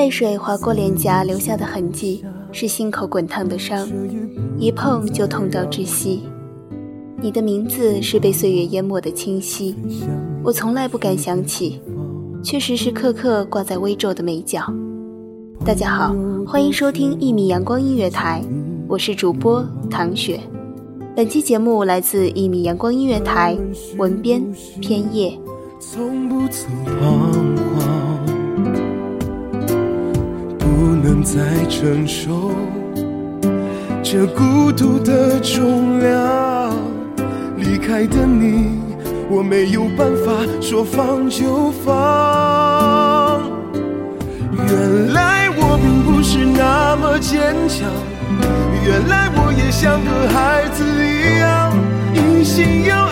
泪水划过脸颊留下的痕迹，是心口滚烫的伤，一碰就痛到窒息。你的名字是被岁月淹没的清晰，我从来不敢想起，却时时刻刻挂在微皱的眉角。大家好，欢迎收听一米阳光音乐台，我是主播唐雪。本期节目来自一米阳光音乐台，文编偏叶。从不曾彷徨，不能再承受这孤独的重量。离开的你，我没有办法说放就放。原来我并不是那么坚强，原来我也像个孩子一样，一心要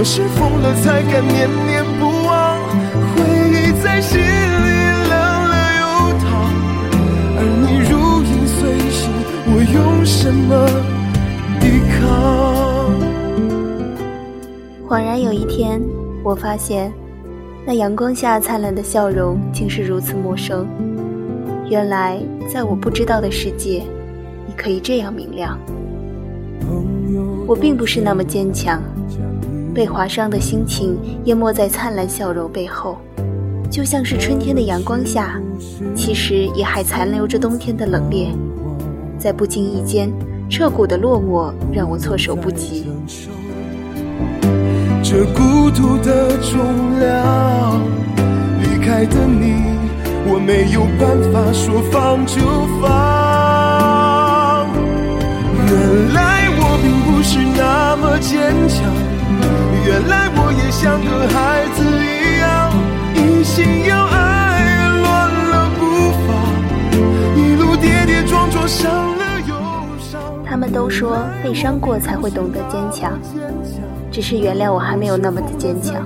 我是疯了才敢念念不忘。回忆在心里冷了又烫，而你如影随形，我用什么抵抗？恍然有一天，我发现，那阳光下灿烂的笑容竟是如此陌生。原来，在我不知道的世界，你可以这样明亮。我并不是那么坚强，被划伤的心情淹没在灿烂笑容背后，就像是春天的阳光下，其实也还残留着冬天的冷冽。在不经意间，彻骨的落寞让我措手不及。这孤独的重量，离开的你，我没有办法说放就放。原来我并不是那么坚强，也像个孩子一样，一心要爱，乱了步伐，一路跌跌撞撞，伤了又伤。他们都说被伤过才会懂得坚强，只是原谅我还没有那么的坚强。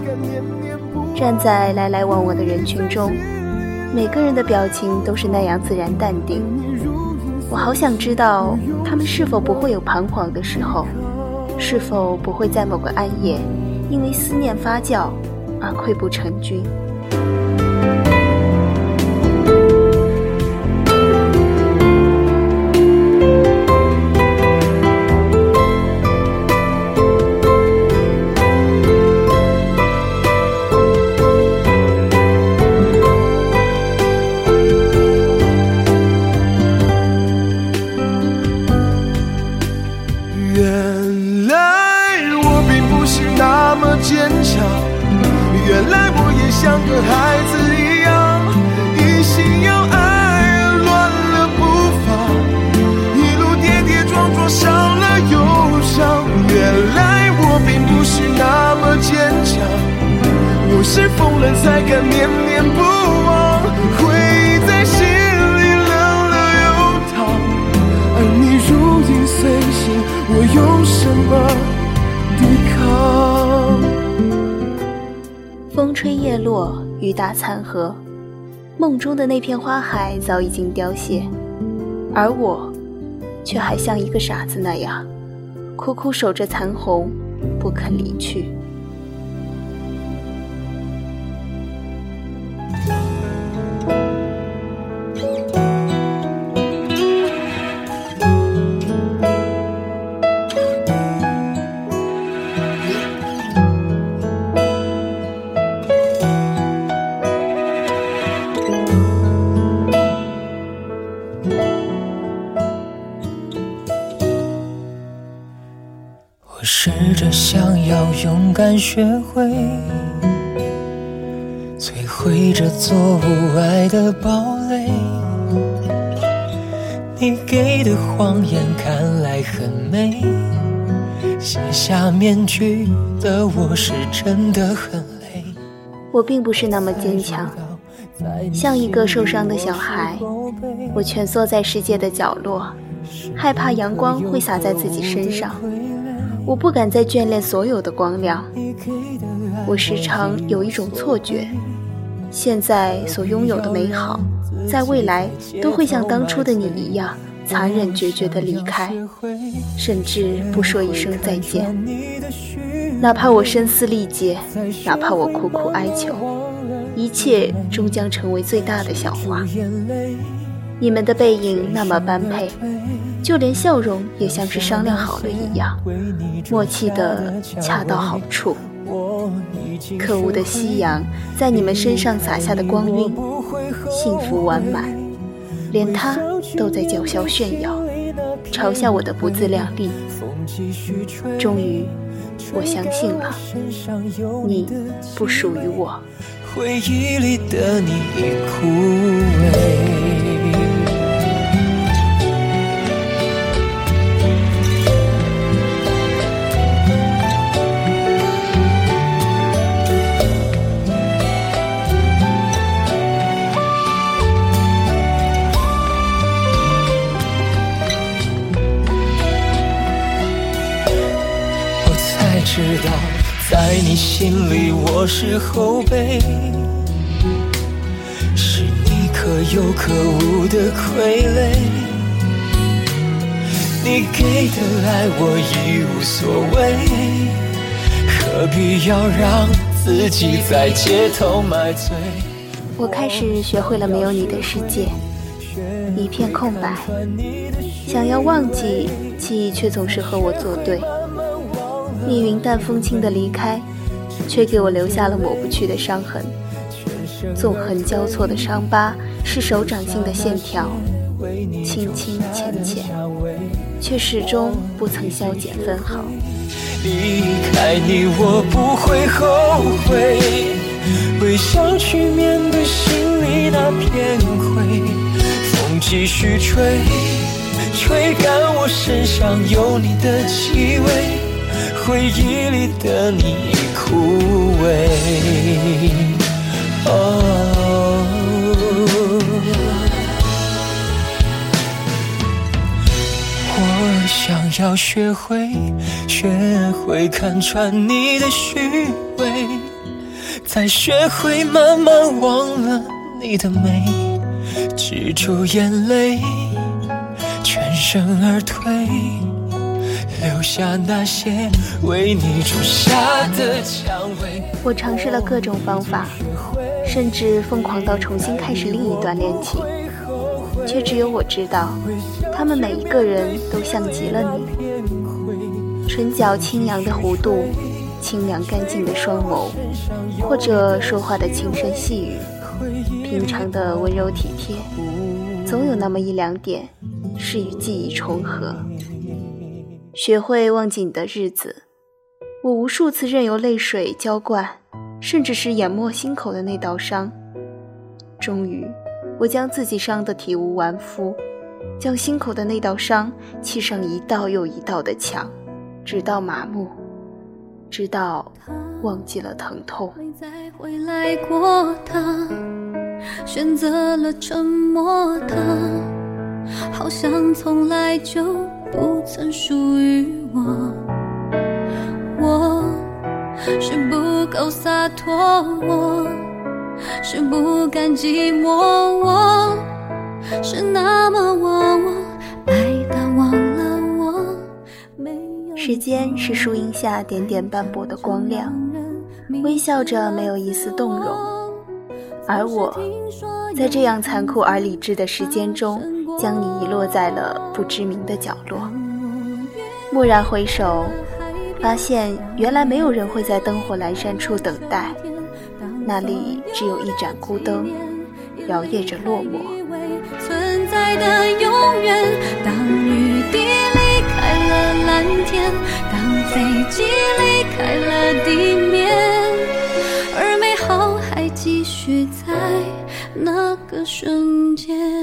站在来来往往的人群中，每个人的表情都是那样自然淡定。我好想知道，他们是否不会有彷徨的时候，是否不会在某个暗夜，因为思念发酵而溃不成军。是疯了才敢念念不忘，回忆在心里冷了又烫，而你如影随形，我用什么抵抗？风吹叶落，雨打残荷，梦中的那片花海早已经凋谢，而我，却还像一个傻子那样，苦苦守着残红，不肯离去。勇敢学会摧毁这座无爱的堡垒。你给的谎言看来很美，卸下面具的我是真的很累。我并不是那么坚强，像一个受伤的小孩，我蜷缩在世界的角落，害怕阳光会洒在自己身上。我不敢再眷恋所有的光亮，我时常有一种错觉，现在所拥有的美好，在未来都会像当初的你一样残忍决绝地离开，甚至不说一声再见。哪怕我声嘶力竭，哪怕我苦苦哀求，一切终将成为最大的笑话。你们的背影那么般配，就连笑容也像是商量好了一样，默契的恰到好处。可恶的夕阳在你们身上洒下的光晕，幸福完满，连他都在叫嚣炫耀，嘲笑我的不自量力。终于，我相信了，你不属于我。回忆里的你已枯萎。道，在你心里我是后辈，是你可有可无的傀儡。你给的爱我已无所谓，何必要让自己在街头买醉？我开始学会了没有你的世界，一片空白。想要忘记，记忆却总是和我作对。你云淡风轻的离开，却给我留下了抹不去的伤痕。纵横交错的伤疤，是手掌心的线条，轻轻浅浅，却始终不曾消减分毫。离开你，我不会后悔，微笑去面对心里那片灰。风继续吹，吹干我身上有你的气味，回忆里的你已枯萎。我想要学会，学会看穿你的虚伪，再学会慢慢忘了你的美，止住眼泪，全身而退，留下那些为你种下的蔷薇。我尝试了各种方法，甚至疯狂到重新开始另一段恋情，却只有我知道，他们每一个人都像极了你。唇角轻扬的弧度，清凉干净的双眸，或者说话的轻声细语，平常的温柔体贴，总有那么一两点是与记忆重合。学会忘记你的日子，我无数次任由泪水浇灌，甚至是淹没心口的那道伤。终于，我将自己伤得体无完肤，将心口的那道伤砌上一道又一道的墙。直到麻木，直到忘记了疼痛。没再回来过他，选择了沉默的，好像从来就不曾属于我。我是不够洒脱，我是不甘寂寞，我是那么忘我，爱到忘了我。没有时间是树荫下点点斑驳的光亮，微笑着没有一丝动容。而我，在这样残酷而理智的时间中，将你遗落在了不知名的角落。蓦然回首，发现原来没有人会在灯火阑珊处等待，那里只有一盏孤灯，摇曳着落寞。存在的永远。当雨滴离开了蓝天，当飞机离开了地面，而美好还继续在那个瞬间。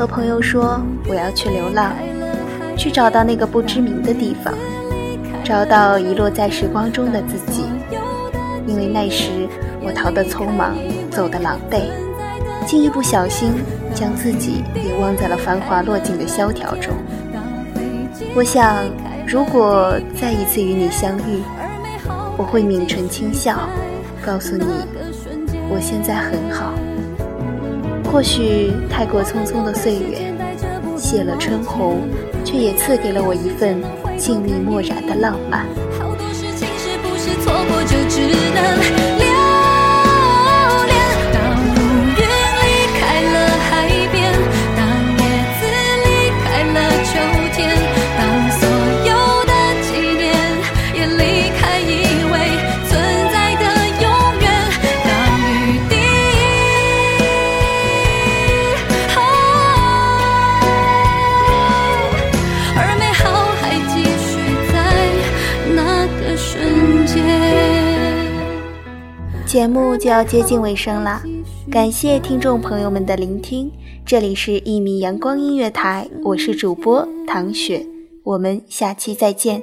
和朋友说我要去流浪，去找到那个不知名的地方，找到遗落在时光中的自己。因为那时我逃得匆忙，走得狼狈，竟一不小心将自己也忘在了繁华落尽的萧条中。我想，如果再一次与你相遇，我会抿唇轻笑，告诉你，我现在很好。或许太过匆匆的岁月，谢了春红，却也赐给了我一份静谧漠然的浪漫。好多事情是不是错过就只能就要接近尾声了，感谢听众朋友们的聆听，这里是《一米阳光音乐台》，我是主播唐雪，我们下期再见。